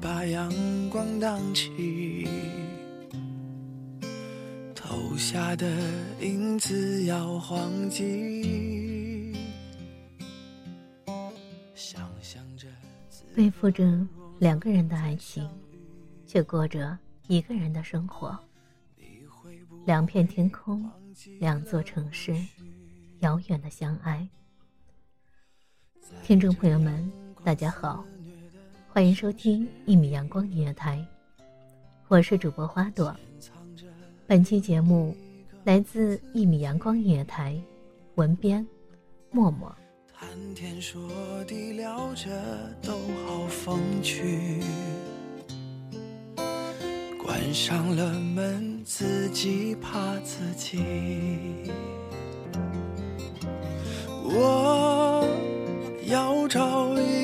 把阳光荡起，投下的影子摇晃起，想象着背负着两个人的爱情，却过着一个人的生活。两片天空，两座城市，遥远的相爱。听众朋友们，大家好。欢迎收听一米阳光音乐台，我是主播花朵。本期节目来自一米阳光音乐台，文编默默。谈天说地聊着都好风趣，关上了门自己怕自己。我要找一。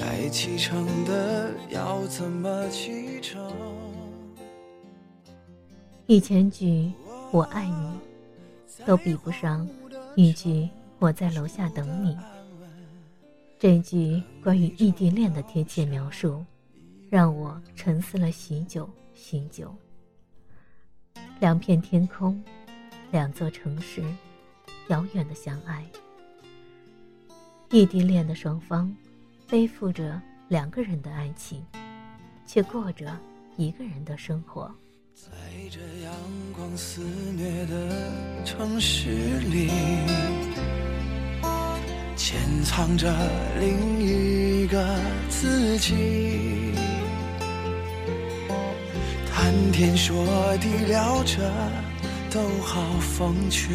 该启程的要怎么启程？一千句我爱你，都比不上一句我在楼下等你。这句关于异地恋的贴切描述，让我沉思了许久许久。两片天空，两座城市，遥远的相爱。异地恋的双方。背负着两个人的爱情，却过着一个人的生活。在这阳光肆虐的城市里，潜藏着另一个自己。谈天说地聊着，都好风趣。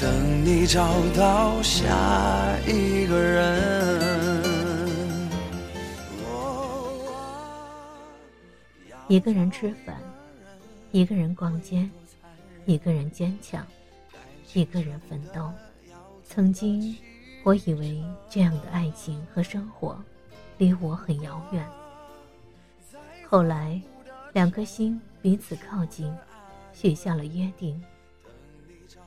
等你找到下一个人。一个人吃饭，一个人逛街，一个人坚强，一个人奋斗。曾经，我以为这样的爱情和生活离我很遥远。后来，两颗心彼此靠近，许下了约定。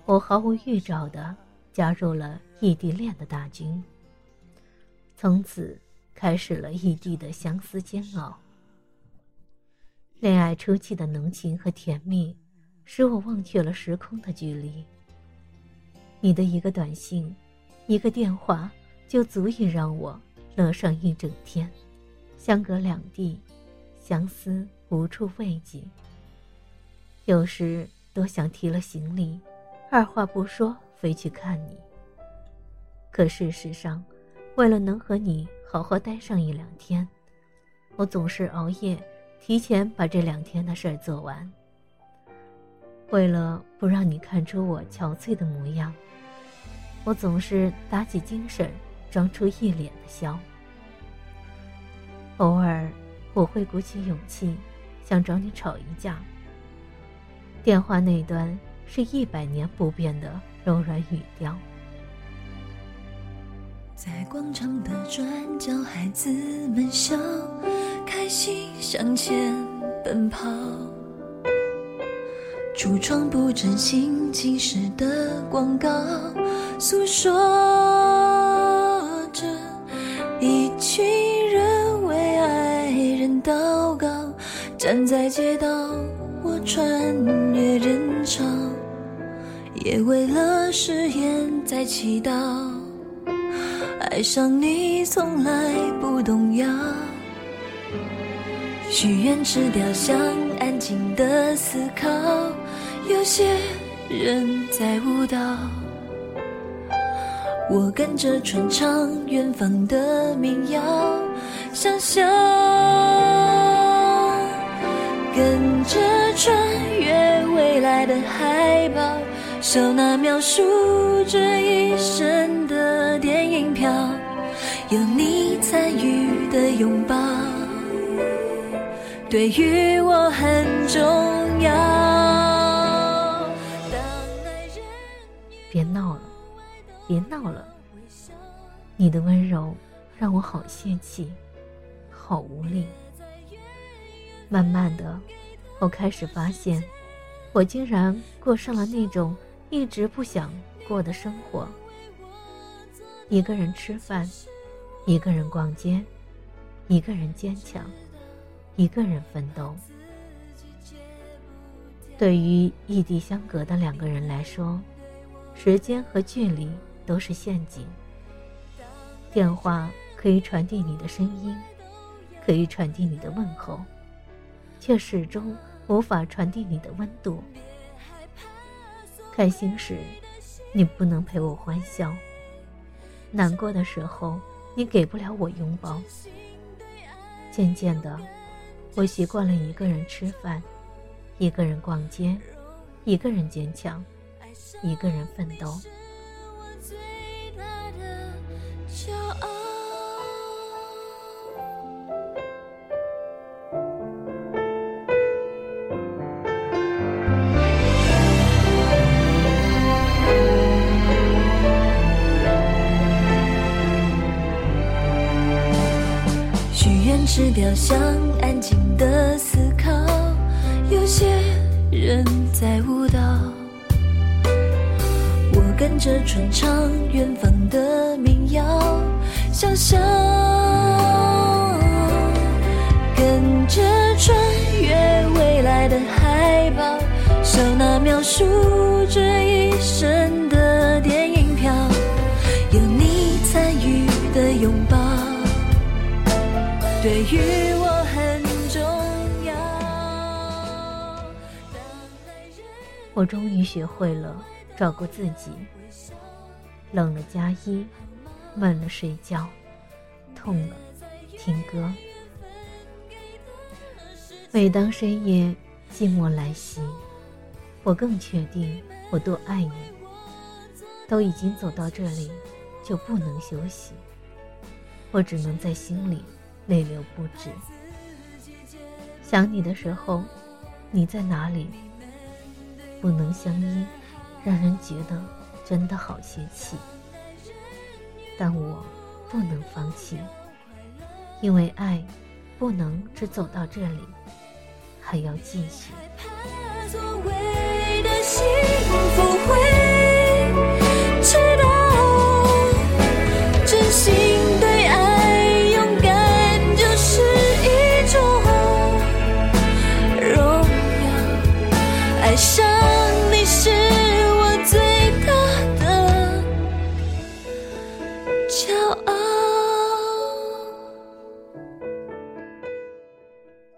我毫无预兆的加入了异地恋的大军，从此开始了异地的相思煎熬。恋爱初期的浓情和甜蜜，使我忘却了时空的距离。你的一个短信，一个电话，就足以让我乐上一整天。相隔两地，相思无处慰藉。有时多想提了行李，二话不说飞去看你。可事实上，为了能和你好好待上一两天，我总是熬夜，提前把这两天的事儿做完。为了不让你看出我憔悴的模样，我总是打起精神，装出一脸的笑。偶尔，我会鼓起勇气，想找你吵一架。电话那端是一百年不变的柔软语调。在广场的转角，孩子们笑，开心向前奔跑。橱窗不真心情时的广告，诉说着一群人为爱人祷告。站在街道，我穿越人，也为了誓言在祈祷。爱上你从来不动摇，许愿池雕像，安静的思考。有些人在舞蹈，我跟着传唱远方的民谣，想象。跟着穿越未来的海报，手拿描述这一生的电影票，有你参与的拥抱，对于我很重要。别闹了，别闹了，你的温柔让我好泄气，好无力。慢慢的，我开始发现，我竟然过上了那种一直不想过的生活。一个人吃饭，一个人逛街，一个人坚强，一个人奋斗。对于异地相隔的两个人来说，时间和距离都是陷阱。电话可以传递你的声音，可以传递你的问候。却始终无法传递你的温度。开心时，你不能陪我欢笑；难过的时候，你给不了我拥抱。渐渐的，我习惯了一个人吃饭，一个人逛街，一个人坚强，一个人奋斗。是雕像，安静的思考。有些人在舞蹈，我跟着传唱远方的民谣，想象跟着穿越未来的海报，手拿描述这一生的电影票，有你参与的拥抱。对于我很重要。我终于学会了照顾自己。冷了加衣，闷了睡觉，痛了听歌。每当深夜寂寞来袭，我更确定我多爱你。都已经走到这里，就不能休息。我只能在心里。泪流不止。想你的时候，你在哪里？不能相依，让人觉得真的好泄气。但我不能放弃，因为爱不能只走到这里，还要继续。爱上你是我最大的骄傲。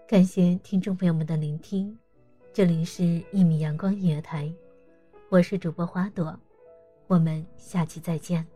感谢听众朋友们的聆听，这里是《一米阳光音乐台》，我是主播花朵，我们下期再见。